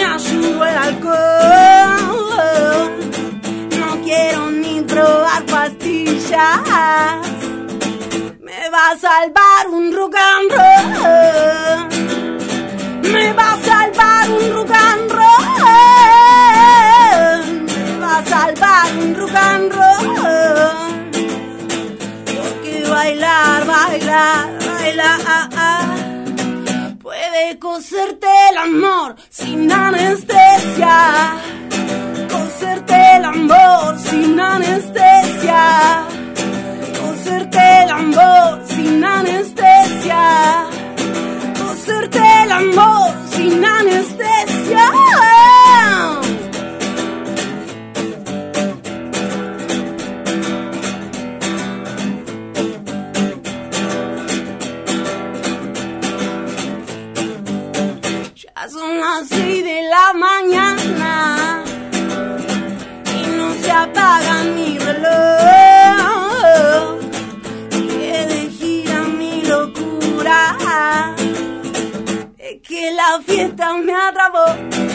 me ayudó el alcohol. No quiero ni probar pastillas. Me va a salvar un rock and roll. Me va a salvar un rock and roll. Me va a salvar un rock and roll. Porque bailar, bailar, bailar. Coserte el amor sin anestesia. Coserte el amor sin anestesia coserte el amor sin anestesia. Coserte el amor sin anestesia. Las seis de la mañana y no se apaga mi reloj. Sigue de gira mi locura. Es que la fiesta me atrapó.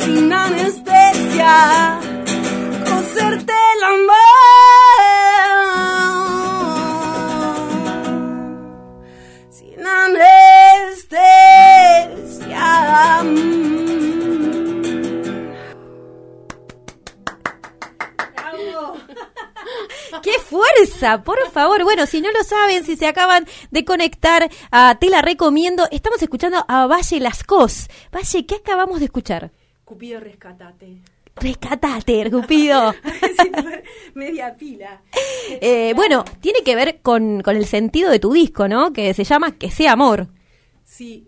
Sin anestesia. Coserte el amor sin anestesia. ¡Qué fuerza! Por favor. Bueno, si no lo saben, si se acaban de conectar, a te la recomiendo. Estamos escuchando a Valle Lascos. Valle, ¿qué acabamos de escuchar? Cupido, rescatate. Rescatate, Cupido. Media pila. Eh, bueno, tiene que ver con, con el sentido de tu disco, ¿no? Que se llama Que sea amor. Sí.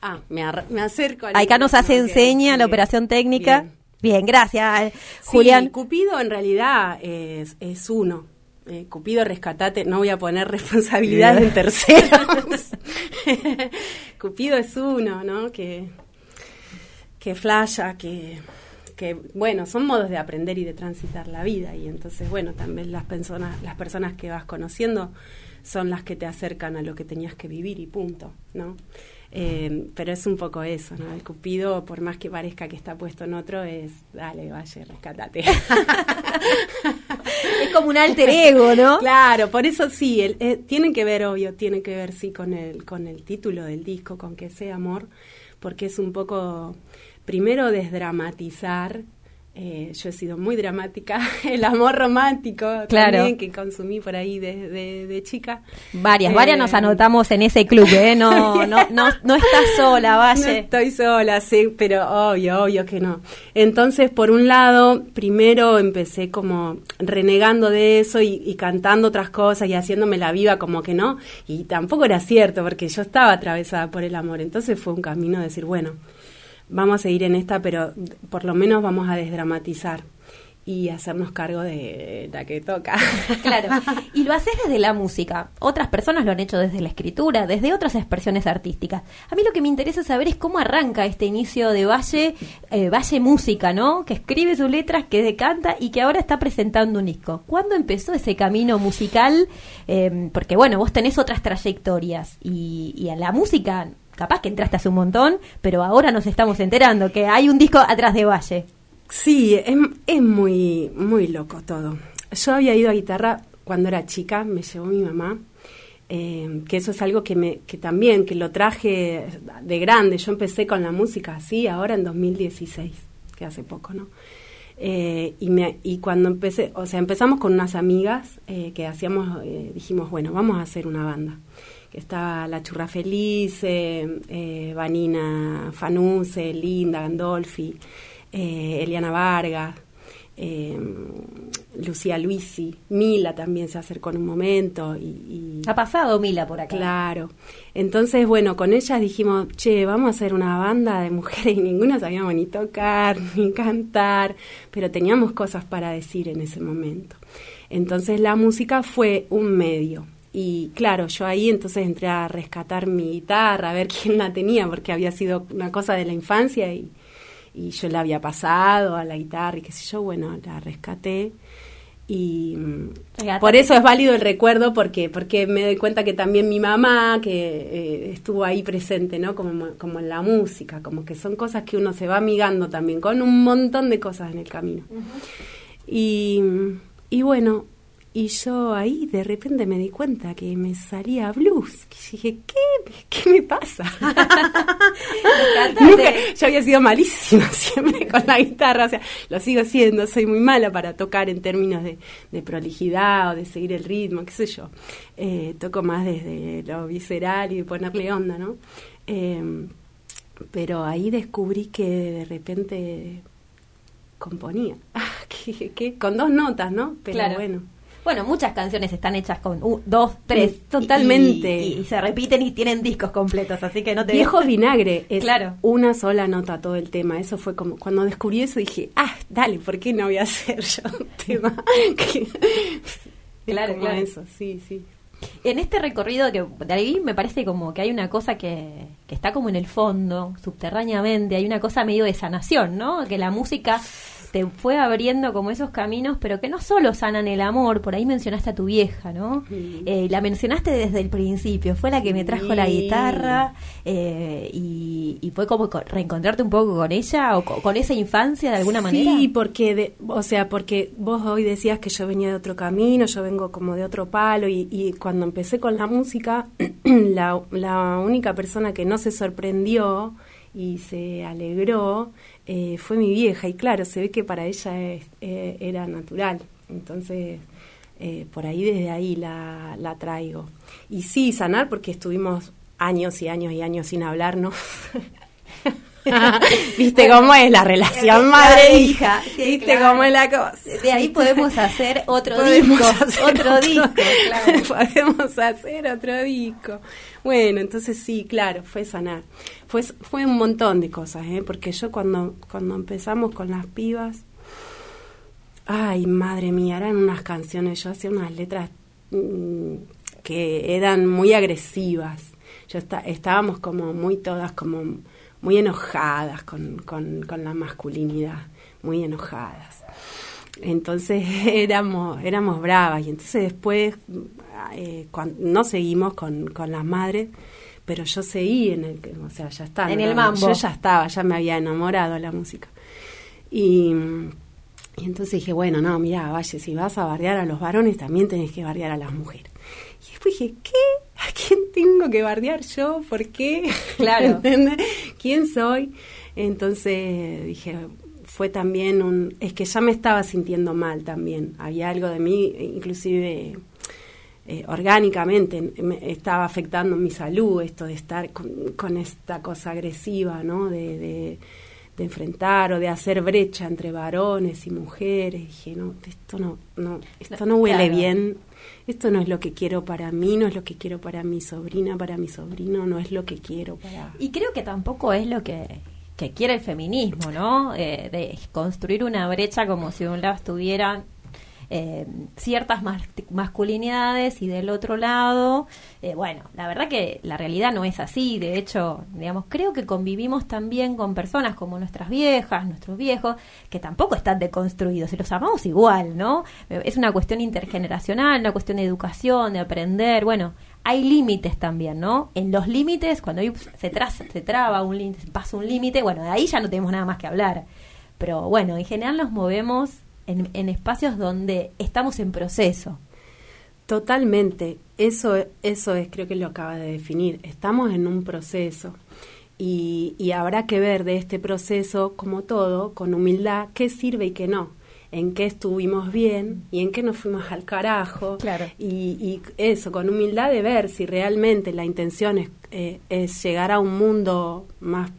Ah, me, me acerco al Acá nos hace enseña la operación técnica. bien. Bien, gracias, Sí, Julián. Cupido en realidad es, es uno. Eh, Cupido rescatate, no voy a poner responsabilidad en terceros. Cupido es uno, ¿no? Que, que flasha, que, que, bueno, son modos de aprender y de transitar la vida. Y entonces, bueno, también las personas, las personas que vas conociendo son las que te acercan a lo que tenías que vivir y punto, ¿no? Eh, pero es un poco eso, ¿no? El cupido, por más que parezca que está puesto en otro, es, dale, vaya, rescatate. Es como un alter ego, ¿no? Claro, por eso sí, el, eh, tiene que ver, obvio, tiene que ver, sí, con el, con el título del disco, con que sea amor, porque es un poco, primero, desdramatizar. eh, yo he sido muy dramática, el amor romántico Claro. también que consumí por ahí de, de- de chica. Varias, Eh, varias nos anotamos en ese club, ¿eh? No, no, no, no estás sola, No Valle. estoy sola, sí, pero obvio, obvio que no. Entonces, por un lado, primero empecé como renegando de eso y, y cantando otras cosas y haciéndome la viva como que no. Y tampoco era cierto, porque yo estaba atravesada por el amor. Entonces fue un camino de decir, bueno, vamos a seguir en esta, pero por lo menos vamos a desdramatizar y hacernos cargo de la que toca. Claro. Y lo haces desde la música. Otras personas lo han hecho desde la escritura, desde otras expresiones artísticas. A mí lo que me interesa saber es cómo arranca este inicio de Valle, eh, Valle Música, ¿no? Que escribe sus letras, que canta y que ahora está presentando un disco. ¿Cuándo empezó ese camino musical? Eh, porque bueno, vos tenés otras trayectorias y, y a la música capaz que entraste hace un montón, pero ahora nos estamos enterando que hay un disco atrás de Valle. Sí, es, muy, muy loco todo. Yo había ido a guitarra cuando era chica, me llevó mi mamá, eh, que eso es algo que, me, que también, que lo traje de grande. Yo empecé con la música así, ahora en 2016, que hace poco, ¿no? Eh, y, me, y cuando empecé, o sea, empezamos con unas amigas eh, que hacíamos, eh, dijimos, bueno, vamos a hacer una banda. Que estaba La Churra Feliz, Vanina Fanuse, Linda Gandolfi, Eliana Vargas, eh, Lucía Luisi, Mila también se acercó en un momento. Y, ha pasado Mila por acá. Claro. Entonces, bueno, con ellas dijimos, che, vamos a hacer una banda de mujeres y ninguna sabíamos ni tocar, ni cantar, pero teníamos cosas para decir en ese momento. Entonces la música fue un medio. Y claro, yo ahí entonces entré a rescatar mi guitarra, a ver quién la tenía, porque había sido una cosa de la infancia y, y yo la había pasado a la guitarra y qué sé yo, bueno, la rescaté. Y por eso es válido el recuerdo porque porque me doy cuenta que también mi mamá que eh, estuvo ahí presente no como como en la música como que son cosas que uno se va amigando también con un montón de cosas en el camino. Y y bueno y yo ahí de repente me di cuenta que me salía blues. Y dije, ¿qué? ¿Qué me pasa? yo había sido malísima siempre con la guitarra, o sea, lo sigo siendo, soy muy mala para tocar en términos de, prolijidad o de seguir el ritmo, qué sé yo. Eh, toco más desde lo visceral y ponerle onda, ¿no? Em, pero ahí descubrí que de repente componía. ¿Qué, Con dos notas, ¿no? Pero bueno bueno, muchas canciones están hechas con dos, tres. Totalmente. Y, se repiten y tienen discos completos, así que no te... Viejo vinagre, es claro. una sola nota todo el tema. Eso fue como, cuando descubrí eso dije, ah, dale, ¿por qué no voy a hacer yo un tema? claro, claro. eso, sí, sí. En este recorrido que de ahí me parece como que hay una cosa que, que está como en el fondo, subterráneamente, hay una cosa medio de sanación, ¿no? Que la música te fue abriendo como esos caminos, pero que no solo sanan el amor, por ahí mencionaste a tu vieja, ¿no? Eh, la mencionaste desde el principio, fue la que me trajo la guitarra eh, y, fue como reencontrarte un poco con ella o con, esa infancia de alguna manera. Sí, porque, o sea, porque vos hoy decías que yo venía de otro camino, yo vengo como de otro palo y, y cuando empecé con la música, la, la única persona que no se sorprendió y se alegró eh, fue mi vieja y claro, se ve que para ella eh, era natural. Entonces, eh, por ahí desde ahí la, la traigo. Y sí, sanar porque estuvimos años y años y años sin hablarnos. ¿Viste cómo es la relación madre-hija? ¿Viste cómo es la cosa? De ahí podemos hacer otro disco. otro, disco, podemos hacer otro disco. Bueno, entonces sí, claro, fue sanar. Fue, fue un montón de cosas, ¿eh? porque yo cuando, cuando empezamos con las pibas, ay, madre mía, eran unas canciones, yo hacía unas letras mm, que eran muy agresivas. Yo está, estábamos como muy todas como muy enojadas con, con, con la masculinidad, muy enojadas. Entonces éramos, éramos bravas y entonces después eh, no seguimos con, con las madres, pero yo seguí en el, o sea, ya estaba. En el mambo. Yo ya estaba, ya me había enamorado de la música. Y, y entonces dije, bueno, no, mira, vaya, si vas a bardear a los varones, también tenés que bardear a las mujeres. Después dije, ¿qué? ¿A quién tengo que bardear yo? ¿Por qué? Claro. ¿Quién soy? Entonces dije, fue también un... Es que ya me estaba sintiendo mal también. Había algo de mí, inclusive eh, orgánicamente, me estaba afectando mi salud esto de estar con, esta cosa agresiva, ¿no? De, de, de, enfrentar o de hacer brecha entre varones y mujeres. dije, no, esto no, no, esto no huele bien esto no es lo que quiero para mí, no es lo que quiero para mi sobrina, para mi sobrino, no es lo que quiero para... Y creo que tampoco es lo que, que quiere el feminismo, ¿no? Eh, de construir una brecha como si de un lado estuvieran eh, ciertas masculinidades y del otro lado, eh, bueno, la verdad que la realidad no es así, de hecho, digamos, creo que convivimos también con personas como nuestras viejas, nuestros viejos, que tampoco están deconstruidos y los amamos igual, ¿no? Es una cuestión intergeneracional, una cuestión de educación, de aprender, bueno, hay límites también, ¿no? En los límites, cuando se, se traba un límite, pasa un límite, bueno, de ahí ya no tenemos nada más que hablar. Pero bueno, en general nos movemos en, espacios donde estamos en proceso. Totalmente, eso, eso es, creo que lo acaba de definir, estamos en un proceso Y, y habrá que ver de este proceso, como todo, con humildad, qué sirve y qué no en qué estuvimos bien y en qué nos fuimos al carajo. Claro. Y, y eso, con humildad de ver si realmente la intención es, eh, es llegar a un mundo más,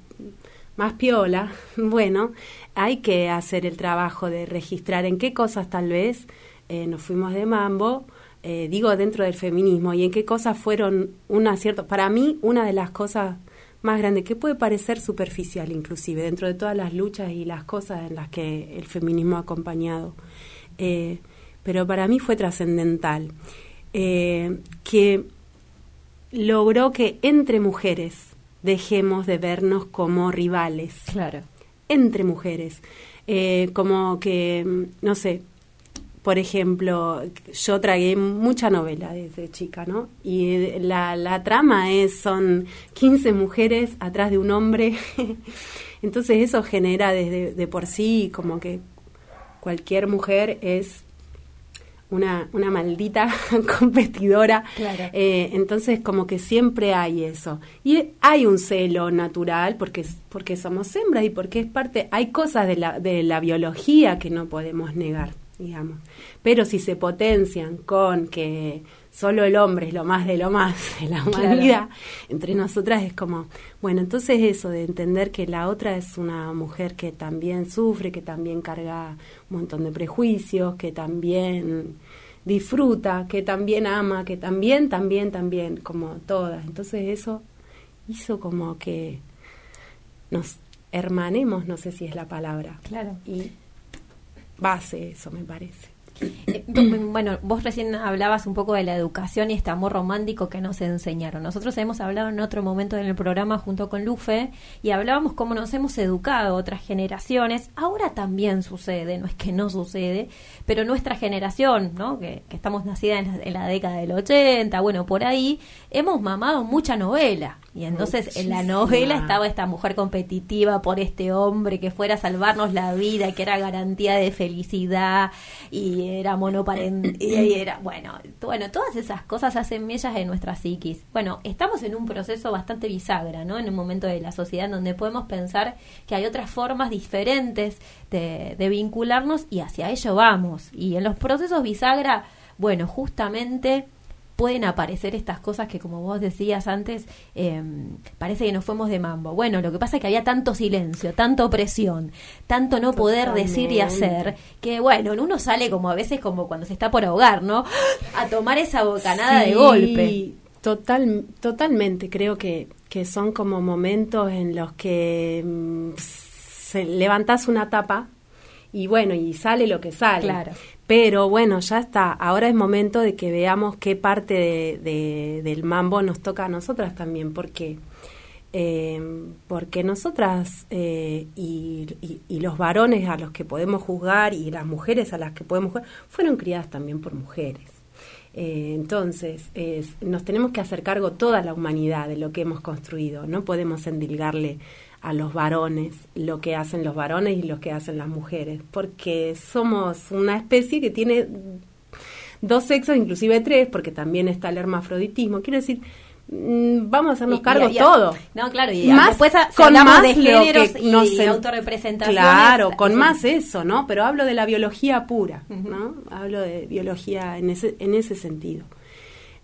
más piola, bueno, hay que hacer el trabajo de registrar en qué cosas tal vez eh, nos fuimos de mambo, eh, digo dentro del feminismo, y en qué cosas fueron un acierto. Para mí, una de las cosas más grande, que puede parecer superficial inclusive, dentro de todas las luchas y las cosas en las que el feminismo ha acompañado. Eh, pero para mí fue trascendental, que logró que entre mujeres dejemos de vernos como rivales. Claro. Entre mujeres. Eh, como que, no sé, por ejemplo, yo tragué mucha novela desde chica, ¿no? Y la, la trama es, son 15 mujeres atrás de un hombre. Entonces eso genera desde de por sí como que cualquier mujer es una, una maldita competidora. Claro. Eh, entonces como que siempre hay eso. Y hay un celo natural porque, porque somos hembras y porque es parte, hay cosas de la, de la biología que no podemos negar digamos. Pero si se potencian con que solo el hombre es lo más de lo más de la humanidad, entre nosotras es como, bueno, entonces eso de entender que la otra es una mujer que también sufre, que también carga un montón de prejuicios, que también disfruta, que también ama, que también, también, también, como todas. Entonces eso hizo como que nos hermanemos, no sé si es la palabra. Claro. Y base eso, me parece. Eh, bueno, vos recién hablabas un poco de la educación y este amor romántico que nos enseñaron. Nosotros hemos hablado en otro momento en el programa junto con Lufe y hablábamos cómo nos hemos educado otras generaciones. Ahora también sucede, no es que no sucede, pero nuestra generación, ¿no? que, que estamos nacidas en la, en la década del 80, bueno, por ahí, hemos mamado mucha novela. Y entonces en la novela estaba esta mujer competitiva por este hombre que fuera a salvarnos la vida, que era garantía de felicidad y era monoparental y era bueno, bueno, todas esas cosas hacen mellas en nuestra psiquis. Bueno, estamos en un proceso bastante bisagra, ¿no? En un momento de la sociedad en donde podemos pensar que hay otras formas diferentes de, de vincularnos y hacia ello vamos. Y en los procesos bisagra, bueno, justamente pueden aparecer estas cosas que, como vos decías antes, eh, parece que nos fuimos de mambo. Bueno, lo que pasa es que había tanto silencio, tanta opresión, tanto no poder decir y hacer, que bueno, uno sale como a veces como cuando se está por ahogar, ¿no? A tomar esa bocanada Sí, de golpe. Total, totalmente, creo que, que son como momentos en los que mm, se, levantás una tapa y bueno, y sale lo que sale. Claro. Pero bueno, ya está. Ahora es momento de que veamos qué parte de, de- del mambo nos toca a nosotras también, porque eh, porque nosotras eh, y, los varones a los que podemos juzgar y las mujeres a las que podemos juzgar fueron criadas también por mujeres. Eh, entonces, es- nos tenemos que hacer cargo toda la humanidad de lo que hemos construido. No podemos endilgarle a los varones lo que hacen los varones y lo que hacen las mujeres, porque somos una especie que tiene dos sexos, inclusive tres, porque también está el hermafroditismo. Quiero decir, mm, vamos a hacernos cargo todo. No, claro, y Más después a- con más de géneros que y autorrepresentaciones. Claro, con sí. más eso, ¿no? Pero hablo de la biología pura. ¿no? Hablo de biología en ese, en ese sentido.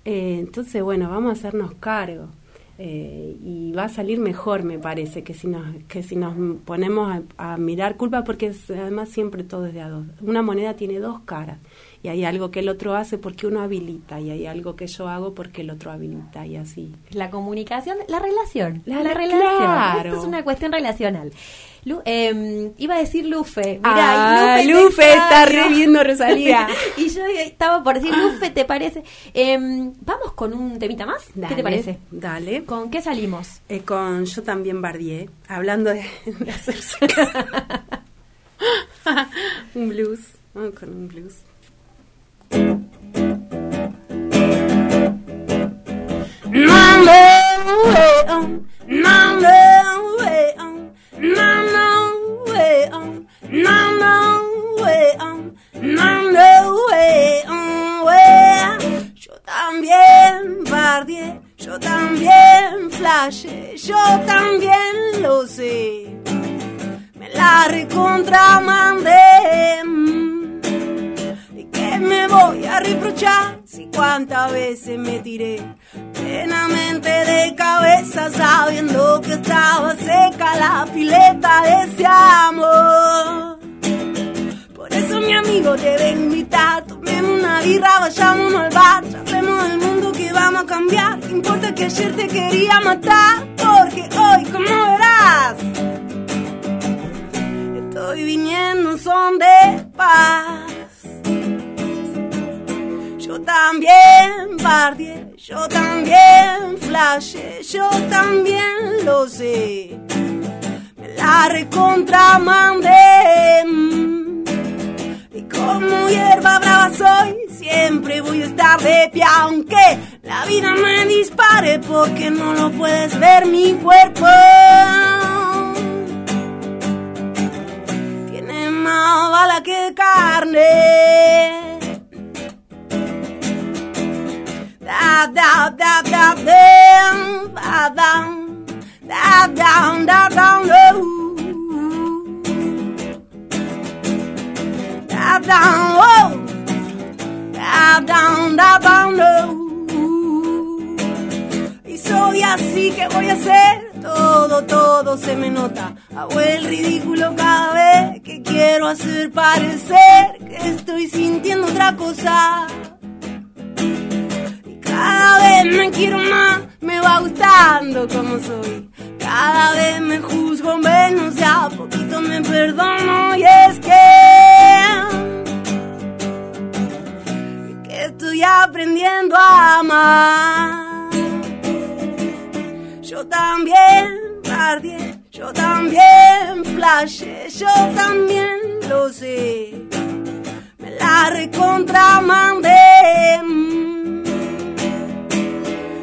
Eh, entonces, bueno, vamos a hacernos cargo. Eh, y va a salir mejor, me parece, que si nos, que si nos ponemos a, a mirar culpa, porque es- además siempre todo es de a dos. Una moneda tiene dos caras, y hay algo que el otro hace porque uno habilita, y hay algo que yo hago porque el otro habilita, y así. La comunicación, la relación. La- La, relación. claro. Esto es una cuestión relacional. Lu- eh, iba a decir Lufe. Mirá, Ah, te Lufe está reviendo Rosalía. y yo estaba por decir, Lufe, ¿te parece? Em, Vamos con un temita más. ¿Qué te parece? Dale. ¿Con qué salimos? Eh, con Yo también bardié, hablando de, de hacerse un blues. Vamos con un blues. Dispare, porque no lo puedes ver mi cuerpo. Tiene más bala que carne. Da da da da da da da da da da da da oh, da da. Y así que voy a hacer todo, todo se me nota. Hago el ridículo cada vez que quiero hacer parecer que estoy sintiendo otra cosa. Y cada vez me quiero más, me va gustando como soy. Cada vez me juzgo menos, ya a poquito me perdono y es que estoy aprendiendo a amar. Yo también bardié, yo también flashé, yo también lo sé. Me la recontramandé.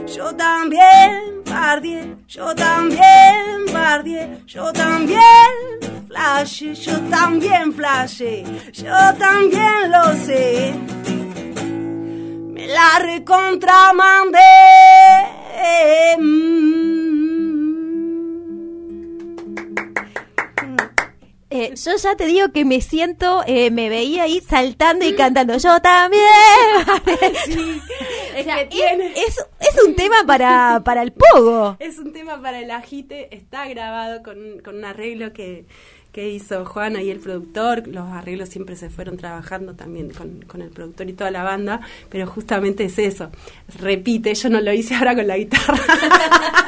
Yo también bardié, yo también bardié, yo también flashé, yo también flashé, yo también lo sé. Me la recontramandé. Eh, yo ya te digo que me siento, eh, me veía ahí saltando y cantando. Yo también. Sí, es O sea, que es, tiene. es- es un tema para, para el pogo. Es un tema para el agite, está grabado con, con un arreglo que, que hizo Juana y el productor. Los arreglos siempre se fueron trabajando también con, con el productor y toda la banda, pero justamente es eso. Repite, yo no lo hice ahora con la guitarra.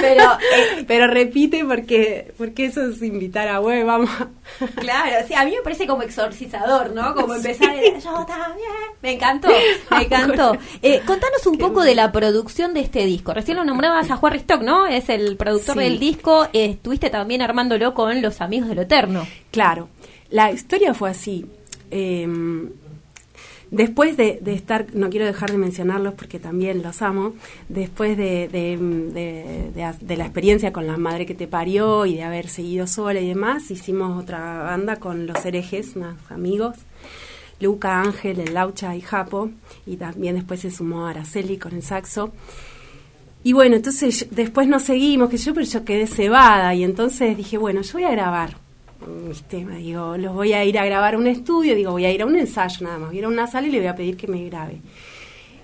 Pero, eh, pero repite porque, porque eso es invitar a web, vamos. Claro, sí, a mí me parece como exorcizador, ¿no? Como empezar, a- yo también. Me encantó, me encantó. Eh, contanos un poco de la producción de este disco. Recién lo nombrabas a Juan Ristock, ¿no? Es el productor Sí. del disco. Eh, estuviste también armándolo con los amigos de lo eterno. Claro, la historia fue así. Eh, después de, estar, no quiero dejar de mencionarlos porque también los amo, después de, de, de- de- de la experiencia con la madre que te parió y de haber seguido sola y demás, hicimos otra banda con los herejes, unos amigos. Luca, Ángel, el Laucha y Japo, y también después se sumó Araceli con el saxo. Y bueno, entonces después nos seguimos, que yo, pero yo quedé cebada y entonces dije, bueno, yo voy a grabar mis temas, digo, los voy a ir a grabar a un estudio, digo, voy a ir a un ensayo nada más, voy a ir a una sala y le voy a pedir que me grabe.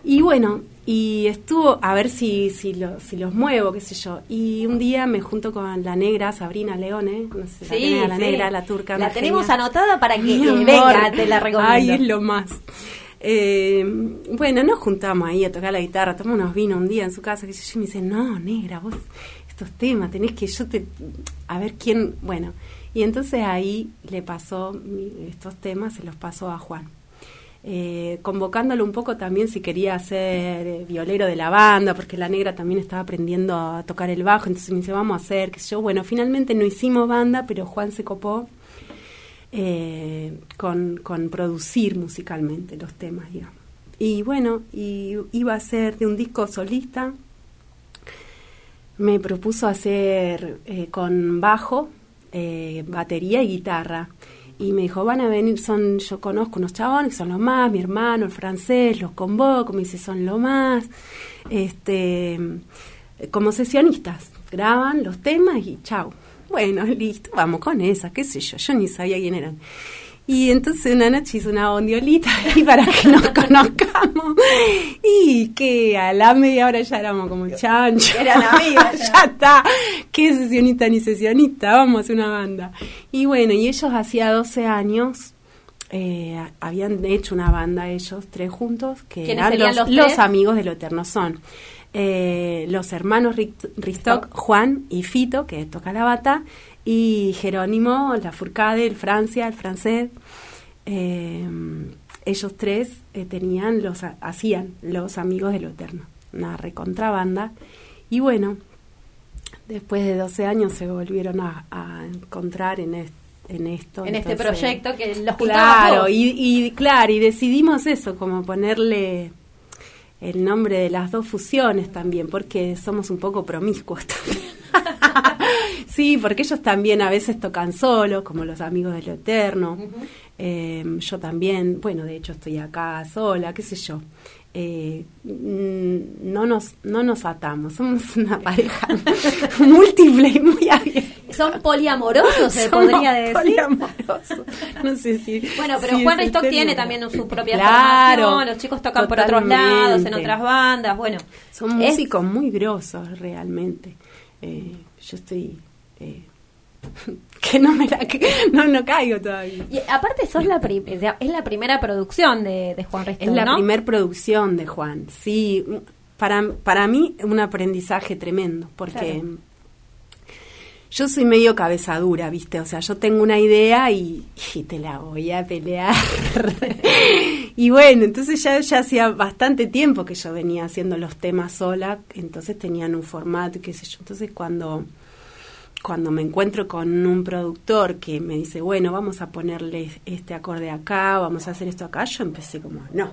Y bueno, y estuvo a ver si, si, lo- si los muevo, qué sé yo. Y un día me junto con la negra Sabrina Leone, no sé la tenés a la sí. negra, la turca. La tenemos genia. anotada para que eh, venga, te la recomiendo. Ay, es lo más. Eh, bueno, nos juntamos ahí a tocar la guitarra, tomamos unos vinos un día en su casa, que yo, y me dice, no, negra, vos estos temas, tenés que yo te... A ver quién... Bueno, y entonces ahí le pasó estos temas, se los pasó a Juan. Eh, convocándolo un poco también si quería ser eh, violero de la banda, porque la negra también estaba aprendiendo a tocar el bajo, entonces me dice, vamos a hacer, sé yo. Bueno, finalmente no hicimos banda, pero Juan se copó eh, con, producir musicalmente los temas, digamos. Y bueno, iba a ser de un disco solista. Me propuso hacer eh, con bajo, eh, batería y guitarra. Y me dijo, van a venir, son, yo conozco unos chabones que son los más, mi hermano, el francés, los convoco, me dice, son lo más. Este, como sesionistas, graban los temas y chau. Bueno, listo, vamos con esa, qué sé yo, yo ni sabía quién eran. Y entonces una noche hice una bondiolita ahí para que nos conozcamos. Y que a la media hora ya éramos como chancho. Eran amigas. ya está. Qué sesionista ni sesionista, vamos a hacer una banda. Y bueno, y ellos hacía 12 años eh, habían hecho una banda ellos tres juntos que eran los, los, los, amigos de lo eterno son eh, los hermanos Ristock, Juan y Fito que toca la bata y Jerónimo la Furcade el Francia el francés. Eh, ellos tres eh, tenían los hacían los amigos de lo eterno una recontrabanda. Y bueno después de 12 años se volvieron a, a encontrar en este en esto. En este proyecto que los Claro, y, y, claro, y decidimos eso, como ponerle el nombre de las dos fusiones también, porque somos un poco promiscuos también. sí, porque ellos también a veces tocan solos, como los amigos de lo eterno. Uh -huh. eh, yo también, bueno, de hecho estoy acá sola, qué sé yo. Eh, no nos no nos atamos, somos una pareja múltiple y muy abierta. Son poliamorosos, se podría decir. Poliamorosos. No sé si. Bueno, pero si Juan Ristock tiene también su propia Claro, formación, los chicos tocan por otros lados, en otras bandas, bueno. Son es- músicos muy grosos realmente. Eh, yo estoy eh, que no me la que- no no caigo todavía. Y aparte sos la prim- es la primera producción de, de Juan Ristock, Es la ¿no? primer producción de Juan. Sí, para, para mí un aprendizaje tremendo, porque Claro. yo soy medio cabeza dura, ¿viste? O sea, yo tengo una idea y, y te la voy a pelear. y bueno, entonces ya, ya hacía bastante tiempo que yo venía haciendo los temas sola, entonces tenían un formato y qué sé yo. Entonces cuando cuando me encuentro con un productor que me dice, bueno, vamos a ponerle este acorde acá, vamos a hacer esto acá, yo empecé como, no.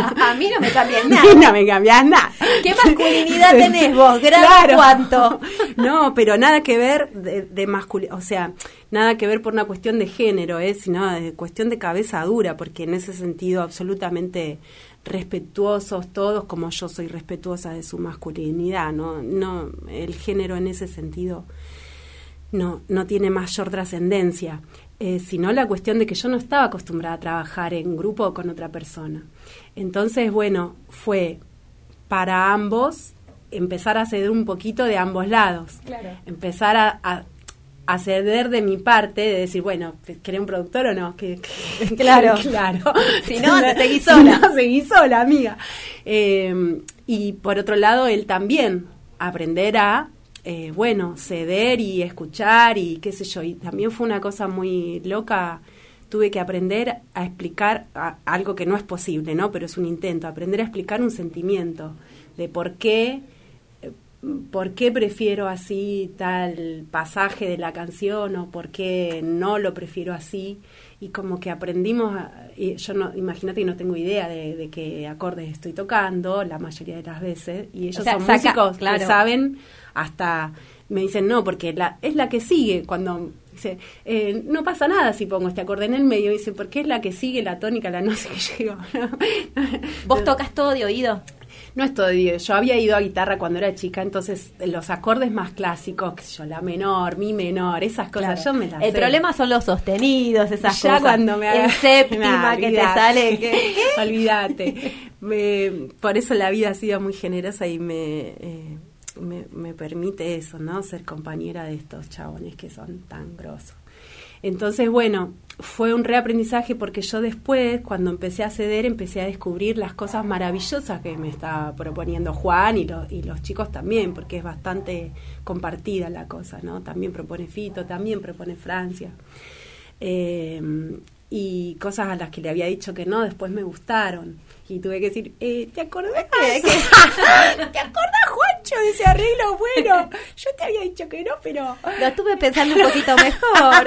A, a mí no me cambian no nada. me cambias nada. ¿Qué masculinidad tenés vos? ¿Grado cuánto? No, pero nada que ver de, de masculinidad, o sea, nada que ver por una cuestión de género, ¿eh? sino de cuestión de cabeza dura, porque en ese sentido absolutamente respetuosos todos, como yo soy respetuosa de su masculinidad, ¿no? No, el género en ese sentido no, no tiene mayor trascendencia, eh, sino la cuestión de que yo no estaba acostumbrada a trabajar en grupo o con otra persona. Entonces, bueno, fue para ambos empezar a ceder un poquito de ambos lados. Claro. Empezar a, a, a ceder de mi parte, de decir, bueno, ¿querés un productor o no? Que, que- Claro. claro. Si no, te Si sola. no, seguí sola, amiga. Eh, y por otro lado, él también, aprender a, eh, bueno, ceder y escuchar y qué sé yo. Y también fue una cosa muy loca. Tuve que aprender a explicar a- algo que no es posible, ¿no? Pero es un intento, aprender a explicar un sentimiento de por qué por qué prefiero así tal pasaje de la canción o por qué no lo prefiero así y como que aprendimos a- y yo no imagínate que no tengo idea de, de qué acordes estoy tocando la mayoría de las veces y ellos O sea, son saca- músicos claro. que saben hasta me dicen no porque la, es la que sigue cuando dice eh, no pasa nada si pongo este acorde en el medio dice porque es la que sigue la tónica la no sé qué yo ¿Vos tocas todo de oído? No es todo Yo había ido a guitarra cuando era chica, entonces los acordes más clásicos, sé yo, la menor, mi menor, esas cosas, yo me las El sé. problema son los sostenidos, esas ya cosas. cuando me haga En séptima Nah, que te sale. que- Olvídate. Me- por eso la vida ha sido muy generosa y me, eh, me, me permite eso, ¿no? Ser compañera de estos chabones que son tan grosos. Entonces, bueno, fue un reaprendizaje porque yo después, cuando empecé a ceder, empecé a descubrir las cosas maravillosas que me estaba proponiendo Juan y los chicos también, porque es bastante compartida la cosa, ¿no? También propone Fito, también propone Francia. Eh, y cosas a las que le había dicho que no, después me gustaron. Y tuve que decir, eh, ¿te acordás? ¿Te acordás, Juancho, de ese arreglo? Bueno, yo te había dicho que no, pero... Lo estuve pensando un poquito mejor.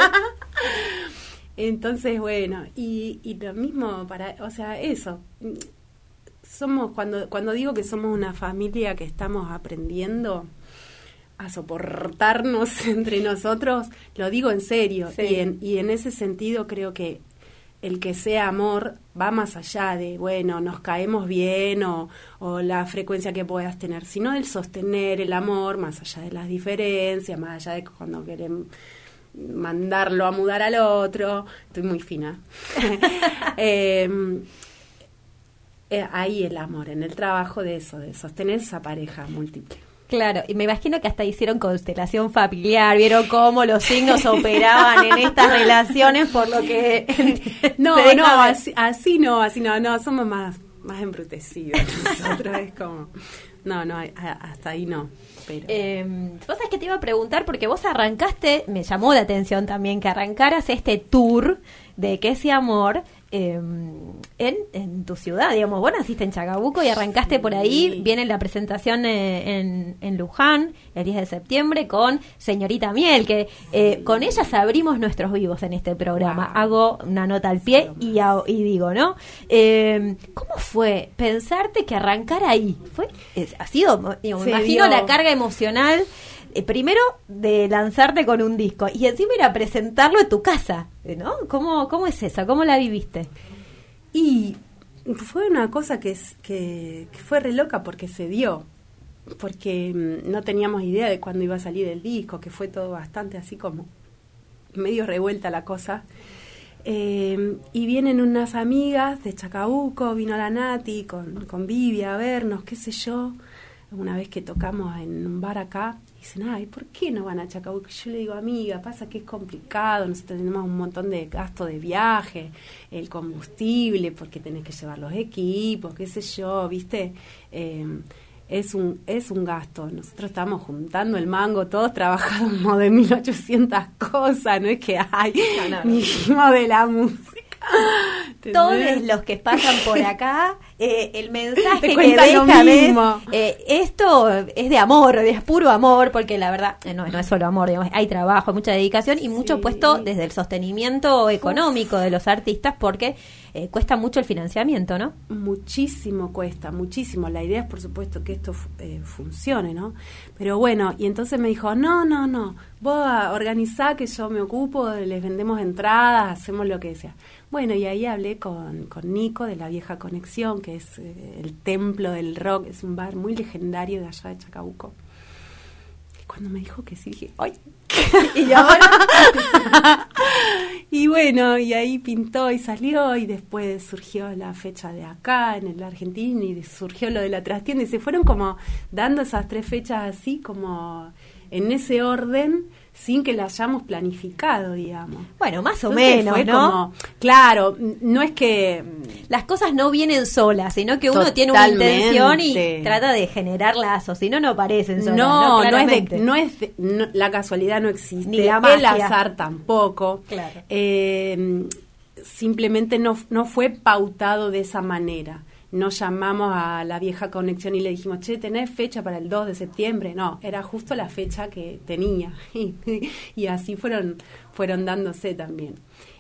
Entonces, bueno, y, y lo mismo para, o sea, eso. Somos, cuando, cuando digo que somos una familia que estamos aprendiendo a soportarnos entre nosotros, lo digo en serio. Sí. Y, en, y en ese sentido creo que el que sea amor va más allá de, bueno, nos caemos bien o, o, la frecuencia que puedas tener, sino el sostener el amor más allá de las diferencias, más allá de cuando queremos mandarlo a mudar al otro. Estoy muy fina. Em, eh, ahí el amor, en el trabajo de eso, de sostener esa pareja múltiple. Claro, y me imagino que hasta hicieron constelación familiar, vieron cómo los signos operaban en estas relaciones, por lo que... no, no, así, así, no, así no, no, somos más, más embrutecidos nosotros, es como... No, no, hasta ahí no. Pero... Eh, vos sabés que te iba a preguntar, porque vos arrancaste, me llamó la atención también que arrancaras este tour de que ese amor eh, en, en, tu ciudad, digamos, vos naciste en Chacabuco y arrancaste por ahí, viene la presentación eh, en, en, Luján el 10 de septiembre con Señorita Miel, que eh, con ellas abrimos nuestros vivos en este programa. Hago una nota al pie y, y digo, ¿no? Eh, ¿Cómo fue pensarte que arrancar ahí? Fue, ha sido, digo, me imagino la carga emocional primero de lanzarte con un disco y encima ir a presentarlo en tu casa, ¿no? ¿Cómo, cómo es eso? ¿Cómo la viviste? Y fue una cosa que fue re loca porque se dio, porque mm, no teníamos idea de cuándo iba a salir el disco, que fue todo bastante así como medio revuelta la cosa. Eh, y vienen unas amigas de Chacabuco, vino la Nati con, con Vivi a vernos, qué sé yo, una vez que tocamos en un bar acá, dicen, ay, ¿por qué no van a Chacabuco? Yo le digo, amiga, pasa que es complicado, nosotros tenemos un montón de gasto de viaje, el combustible, porque tenés que llevar los equipos, qué sé yo, ¿viste? Eh, es un, es un gasto. Nosotros estamos juntando el mango, todos trabajamos de 1800 cosas, no es que hay no, de la música. Todos los que pasan por acá, eh, el mensaje que deja es, eh, esto es de amor, es puro amor, porque la verdad eh, no, no es solo amor, digamos, hay trabajo, hay mucha dedicación y mucho puesto desde el sostenimiento económico de los artistas, porque eh, cuesta mucho el financiamiento, ¿no? Muchísimo cuesta, muchísimo. La idea es, por supuesto, que esto eh, funcione, ¿no? Pero bueno, y entonces me dijo, no, no, no, vos organizá que yo me ocupo, les vendemos entradas, hacemos lo que sea. Bueno, y ahí hablé con, con Nico de la Vieja Conexión, que es eh, el templo del rock, es un bar muy legendario de allá de Chacabuco. Y cuando me dijo que sí, dije, ¡ay! y ahora y bueno y ahí pintó y salió y después surgió la fecha de acá en el Argentina y surgió lo de la trastienda y se fueron como dando esas tres fechas así como en ese orden sin que la hayamos planificado, digamos. Bueno, más o menos, ¿no? claro, no es que las cosas no vienen solas, sino que uno tiene una intención y trata de generar lazos, si no no aparecen solas. No, no, es no es la casualidad no existe, ni la el azar tampoco. Claro. Eh, simplemente no no fue pautado de esa manera no llamamos a la vieja conexión y le dijimos, che, ¿tenés fecha para el 2 de septiembre? No, era justo la fecha que tenía. y así fueron, fueron dándose también.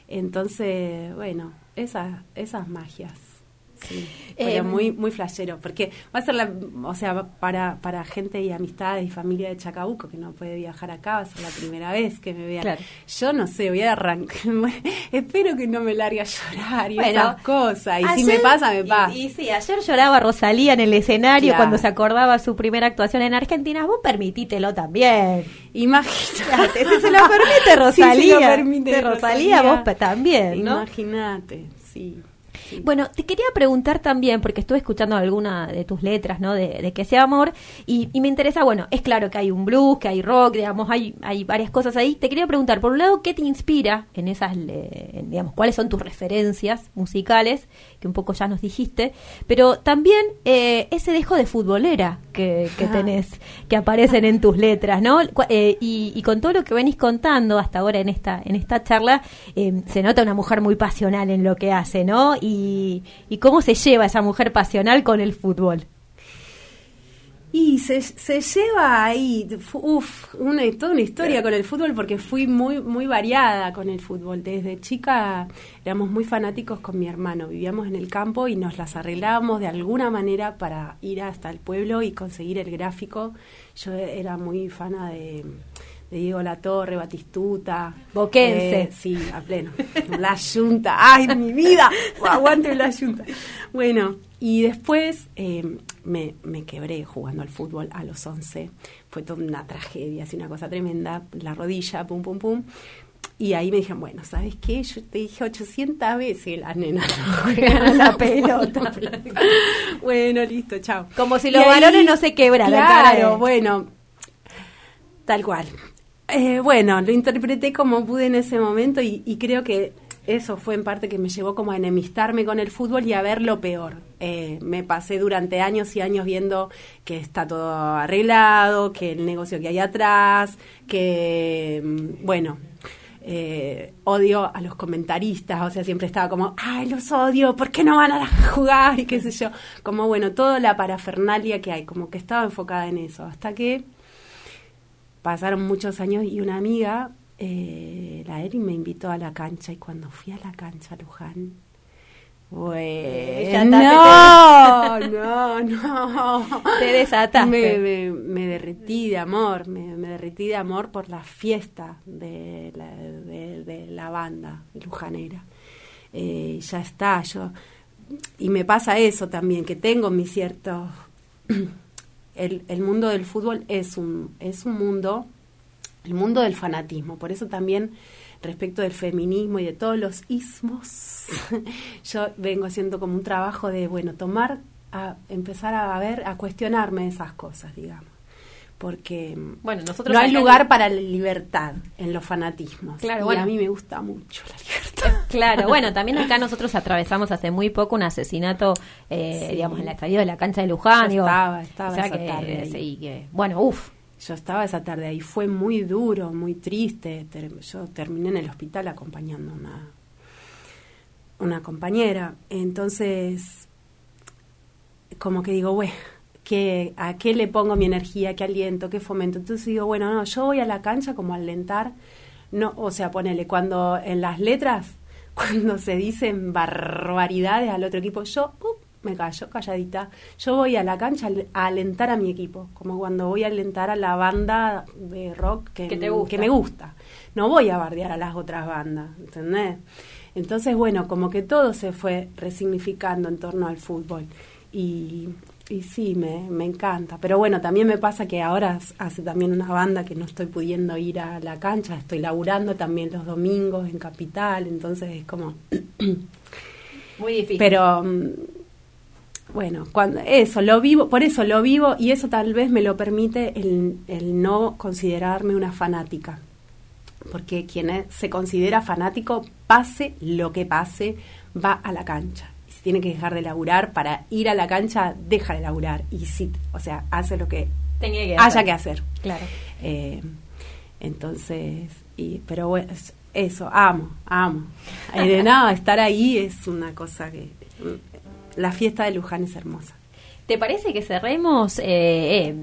Entonces, bueno, esas, esas magias. Sí, eh, muy muy flashero, porque va a ser la, o sea, para, para gente y amistades y familia de Chacabuco que no puede viajar acá, va a ser la primera vez que me vean. Yo no sé, voy a arrancar, espero que no me largue a llorar y esas cosas, y si me pasa, me pasa. Y, sí, ayer lloraba Rosalía en el escenario cuando se acordaba su primera actuación en Argentina, vos permitítelo también. Imagínate, si se lo permite Rosalía, lo permite Rosalía, vos también, ¿no? Imagínate, sí. Bueno, te quería preguntar también, porque estuve escuchando alguna de tus letras, ¿no? De, que sea amor, y, me interesa, bueno, es claro que hay un blues, que hay rock, digamos, hay, hay varias cosas ahí. Te quería preguntar, por un lado, ¿qué te inspira en esas, digamos, cuáles son tus referencias musicales, que un poco ya nos dijiste, pero también eh, ese dejo de futbolera que, que tenés, que aparecen en tus letras, ¿no? Eh, y, con todo lo que venís contando hasta ahora en esta, en esta charla, eh, se nota una mujer muy pasional en lo que hace, ¿no? Y y, cómo se lleva esa mujer pasional con el fútbol. Y se, se lleva ahí, uff, una, toda una historia con el fútbol porque fui muy, muy variada con el fútbol. Desde chica éramos muy fanáticos con mi hermano, vivíamos en el campo y nos las arreglábamos de alguna manera para ir hasta el pueblo y conseguir el gráfico. Yo era muy fana de, de Diego La Torre, Batistuta. Boquense. Eh, sí, a pleno. La Yunta. ¡Ay, mi vida! Aguante la Yunta. Bueno, y después eh, me, me, quebré jugando al fútbol a los 11. Fue toda una tragedia, así una cosa tremenda. La rodilla, pum, pum, pum. Y ahí me dijeron, bueno, ¿sabes qué? Yo te dije 800 veces la nena no juega la pelota. bueno, listo, chao. Como si los varones no se quebraran. Claro, bueno, tal cual. Eh, bueno, lo interpreté como pude en ese momento y, y, creo que eso fue en parte que me llevó como a enemistarme con el fútbol y a ver lo peor. Eh, me pasé durante años y años viendo que está todo arreglado, que el negocio que hay atrás, que, mm, bueno, eh, odio a los comentaristas, o sea, siempre estaba como, ay, los odio, ¿por qué no van a jugar? Y qué sé yo, como bueno, toda la parafernalia que hay, como que estaba enfocada en eso, hasta que pasaron muchos años y una amiga, eh, la Eri, me invitó a la cancha y cuando fui a la cancha Luján, bueno, no, no, no. Te desataste. Me, me, me derretí de amor, me, me, derretí de amor por la fiesta de la, de, de la banda lujanera. Eh, ya está, yo. Y me pasa eso también, que tengo mi cierto. El, el mundo del fútbol es un, es un mundo, el mundo del fanatismo. Por eso también respecto del feminismo y de todos los ismos, yo vengo haciendo como un trabajo de, bueno, tomar, a empezar a ver, a cuestionarme esas cosas, digamos. Porque bueno, nosotros no hay lugar para la libertad en los fanatismos. Claro, y bueno. a mí me gusta mucho la libertad. Claro, bueno, también acá nosotros atravesamos hace muy poco un asesinato, eh, Sí. digamos, en la estadio de la cancha de Luján. Yo digo, estaba, estaba o sea esa que, tarde ahí. sí, que, bueno, uff, Yo estaba esa tarde ahí, fue muy duro, muy triste. Yo terminé en el hospital acompañando a una, una compañera. Entonces, como que digo, bueno, ¿qué, ¿a qué le pongo mi energía? ¿Qué aliento? ¿Qué fomento? Entonces digo, bueno, no, yo voy a la cancha como a alentar. No, o sea, ponele, cuando en las letras, cuando se dicen barbaridades al otro equipo, yo uh, me callo, calladita. Yo voy a la cancha a alentar a mi equipo, como cuando voy a alentar a la banda de rock que, Que te gusta. que me gusta. No voy a bardear a las otras bandas, ¿entendés? Entonces, bueno, como que todo se fue resignificando en torno al fútbol. Y, y sí, me, me encanta. Pero bueno, también me pasa que ahora hace también una banda que no estoy pudiendo ir a la cancha, estoy laburando también los domingos en Capital, entonces es como... muy difícil. Pero mm, bueno, cuando eso lo vivo, por eso lo vivo y eso tal vez me lo permite el, el no considerarme una fanática. Porque quien es- se considera fanático, pase lo que pase, va a la cancha. Y tiene que dejar de laburar para ir a la cancha, deja de laburar. Y sí, o sea, hace lo que Tenía que haya hacer. que hacer. Claro. Eh, entonces, y, pero bueno, es- eso, amo, amo. Eh, de nada, estar ahí es una cosa que... La fiesta de Luján es hermosa. ¿Te parece que cerremos eh, eh,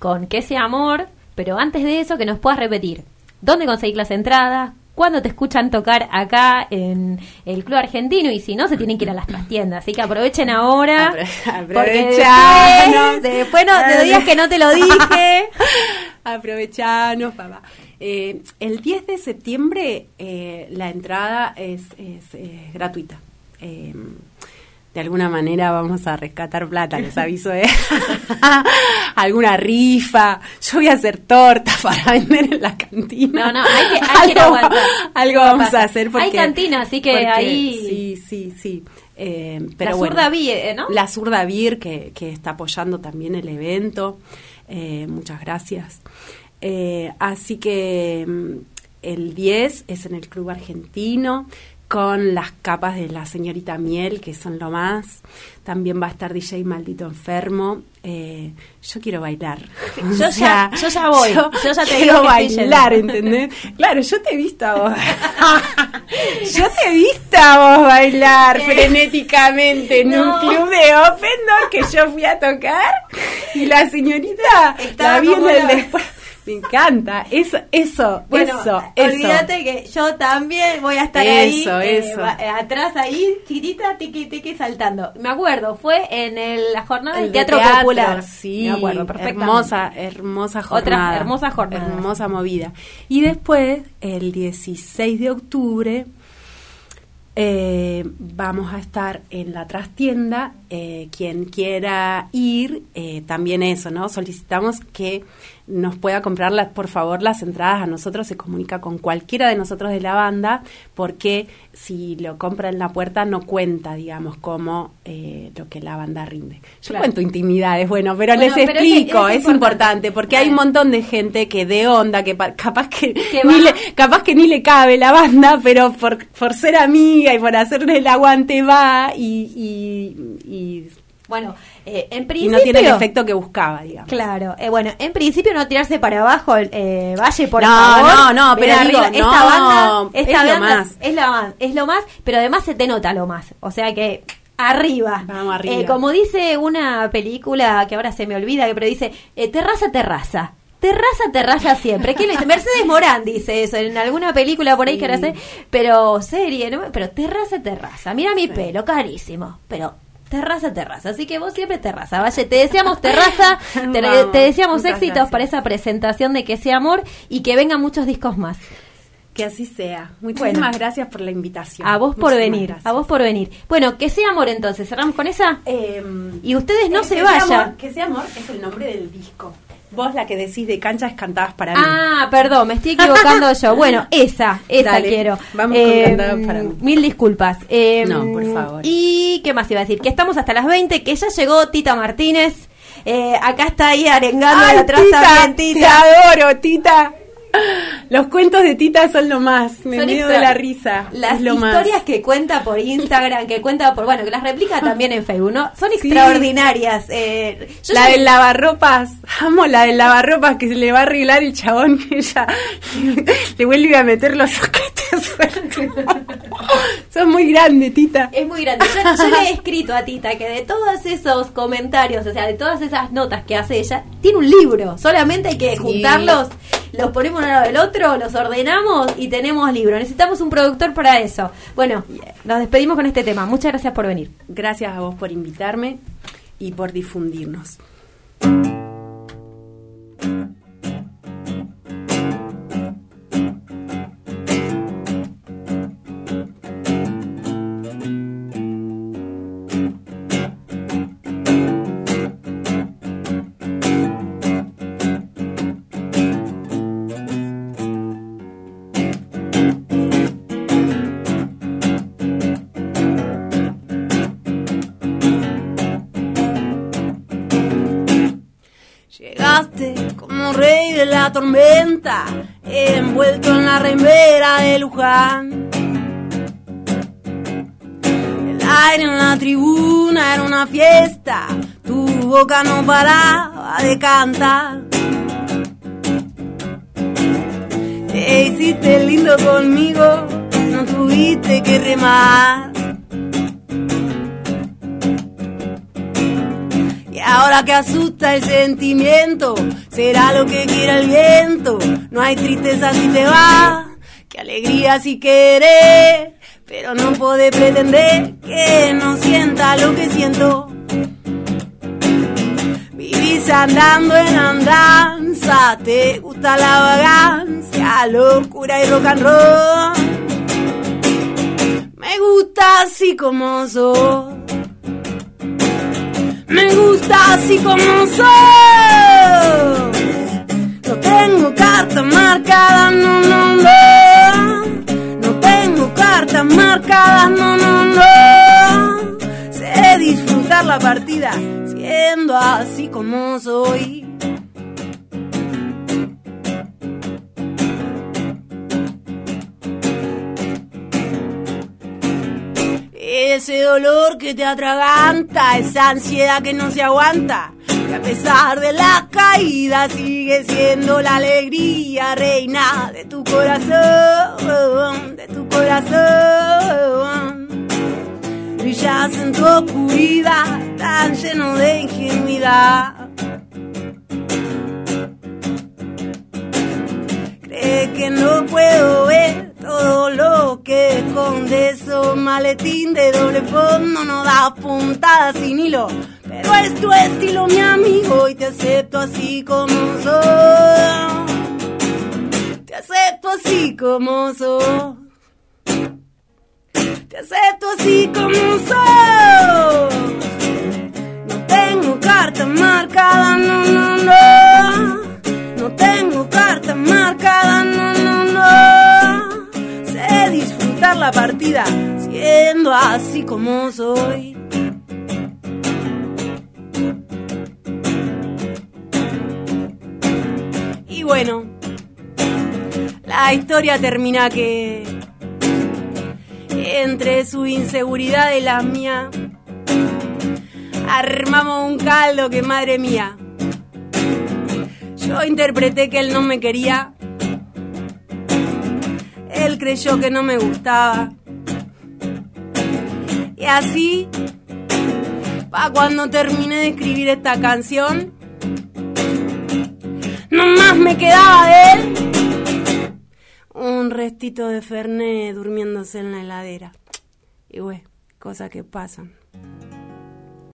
con que sea amor? Pero antes de eso, que nos puedas repetir. ¿Dónde conseguís las entradas? ¿Cuándo te escuchan tocar acá en el Club Argentino? Y si no, se tienen que ir a las trastiendas. Así que aprovechen ahora. Apro- aprovechanos. después, no te digas que no te lo dije. Aprovechanos, papá. Eh, el 10 de septiembre eh, la entrada es, es, gratuita. Eh, de alguna manera vamos a rescatar plata, les aviso, ¿eh? Alguna rifa. Yo voy a hacer tortas para vender en la cantina. No, no, hay que- hay que algo, aguantar. algo vamos a hacer porque... Hay cantina, así que porque- ahí- Sí, sí, sí. Eh, pero la bueno. zurda eh, ¿no? La Zurda Vir, que, que está apoyando también el evento. Eh, muchas gracias. Eh, así que mm, el 10 es en el Club Argentino con las capas de la señorita Miel, que son lo más. También va a estar DJ Maldito Enfermo. Eh, yo quiero bailar. Yo ya- yo ya voy. Yo ya te quiero digo bailar. ¿entendés? Claro, yo te he visto a vos. yo te he visto a vos bailar frenéticamente en un club de open door que yo fui a tocar y la señorita Estaba la vi en como el la- después. Me encanta. Eso, eso, Bueno, eso, olvídate que yo también voy a estar Eso, ahí, eh, eso. va- eh, atrás ahí, chiquitita, tiqui, tiqui, saltando. Me acuerdo, fue en el- la jornada del El de Teatro, Popular. Sí, Me acuerdo perfectamente. hermosa, hermosa Otra jornada. hermosa jornada. Hermosa movida. Y después, el 16 de octubre, eh, vamos a estar en la trastienda. Eh, quien quiera ir, eh, también eso, ¿no? Solicitamos que nos pueda comprar, por favor, las entradas. A nosotros se comunica con cualquiera de nosotros de la banda, porque si lo compra en la puerta no cuenta, digamos, como eh, lo que la banda rinde. Yo Claro. cuento intimidades, bueno, pero Bueno, les pero explico, es es, importante. importante, porque hay un montón de gente que de onda, que pa- capaz que, ni le, capaz que ni le cabe la banda, pero por, por ser amiga y por hacerle el aguante va y, y, y- Bueno, eh, en y principio... no tiene el efecto que buscaba, digamos. Claro, eh, bueno, en principio no tirarse para abajo, eh, Valle, por No, favor. no, no, pero digo, arriba. esta no, banda, esta es lo más. es lo más, es lo más, pero además se te nota lo más, o sea que arriba. Vamos arriba. Eh, como dice una película que ahora se me olvida, pero dice eh, terraza, terraza. Terraza, terraza siempre. ¿Quién lo dice? Mercedes Morán dice eso en alguna película por ahí que ahora sé, pero serie, ¿no? Pero terraza, terraza. Mira mi pelo, carísimo, pero terraza, terraza. Así que vos siempre terraza. Valle, te deseamos terraza, te, Vamos, te deseamos éxitos gracias. para esa presentación de Que sea amor y que vengan muchos discos más. Que así sea. Muchísimas Bueno. gracias por la invitación. A vos por Muchísimas venir, gracias. a vos por venir. Bueno, Que sea amor entonces, cerramos con esa. Em, Y ustedes no eh, se vayan. que sea amor es el nombre del disco. Vos la que decís de canchas cantadas para mí. Ah, perdón, me estoy equivocando yo. Bueno, esa, esa Dale, quiero. vamos con Cantadas para mí. Mil disculpas. Eh, No, por favor. ¿Y qué más iba a decir? Que estamos hasta las 20, que ya llegó Tita Martínez. Eh, acá está ahí arengando Ay, de atrás Tita, también, Te adoro, Tita. Los cuentos de Tita son lo más. Me extra- de la risa. Las lo historias más. que cuenta por Instagram, que cuenta por, bueno, que las replica también en Facebook, ¿no? Son Sí. extraordinarias. Eh, La del lavarropas, amo la del lavarropas que se le va a arreglar el chabón que ella le vuelve a meter los soquetes. Son muy grandes, Tita. Es muy grande. Yo, yo le he escrito a Tita que de todos esos comentarios, o sea, de todas esas notas que hace ella, tiene un libro. Solamente hay que Sí. juntarlos, los ponemos uno del otro, los ordenamos y tenemos libro. Necesitamos un productor para eso. Bueno, nos despedimos con este tema. Muchas gracias por venir. Gracias a vos por invitarme y por difundirnos. La tormenta, envuelto en la remera de Luján. El aire en la tribuna era una fiesta, tu boca no paraba de cantar. Te hiciste lindo conmigo, no tuviste que remar. Ahora que asusta el sentimiento, será lo que quiera el viento. No hay tristeza si te va, que alegría si querés. Pero no podés pretender que no sienta lo que siento. Vivís andando en andanza, te gusta la vagancia, locura y rock and roll. Me gusta así como sos. Me gusta así como soy. No tengo carta marcada, no, no, no. No tengo cartas marcadas, no, no, no. Sé disfrutar la partida siendo así como soy. Ese dolor que te atraganta, esa ansiedad que no se aguanta, que a pesar de la caída sigue siendo la alegría reina de tu corazón, de tu corazón. Brillas en tu oscuridad, tan lleno de ingenuidad. Sé que no puedo ver todo lo que esconde eso maletín de doble fondo, no da puntadas sin hilo. Pero es tu estilo, mi amigo, y te acepto así como soy. Te acepto así como soy. Te acepto así como soy. No tengo carta marcada, no, no, no. No tengo carta marcada, no, no, no. La partida siendo así como soy. Y bueno, la historia termina que entre su inseguridad y la mía armamos un caldo que madre mía. Yo interpreté que él no me quería. Él creyó que no me gustaba. Y así, pa' cuando terminé de escribir esta canción, nomás me quedaba de él un restito de Fernet durmiéndose en la heladera. Y güey, cosas que pasan.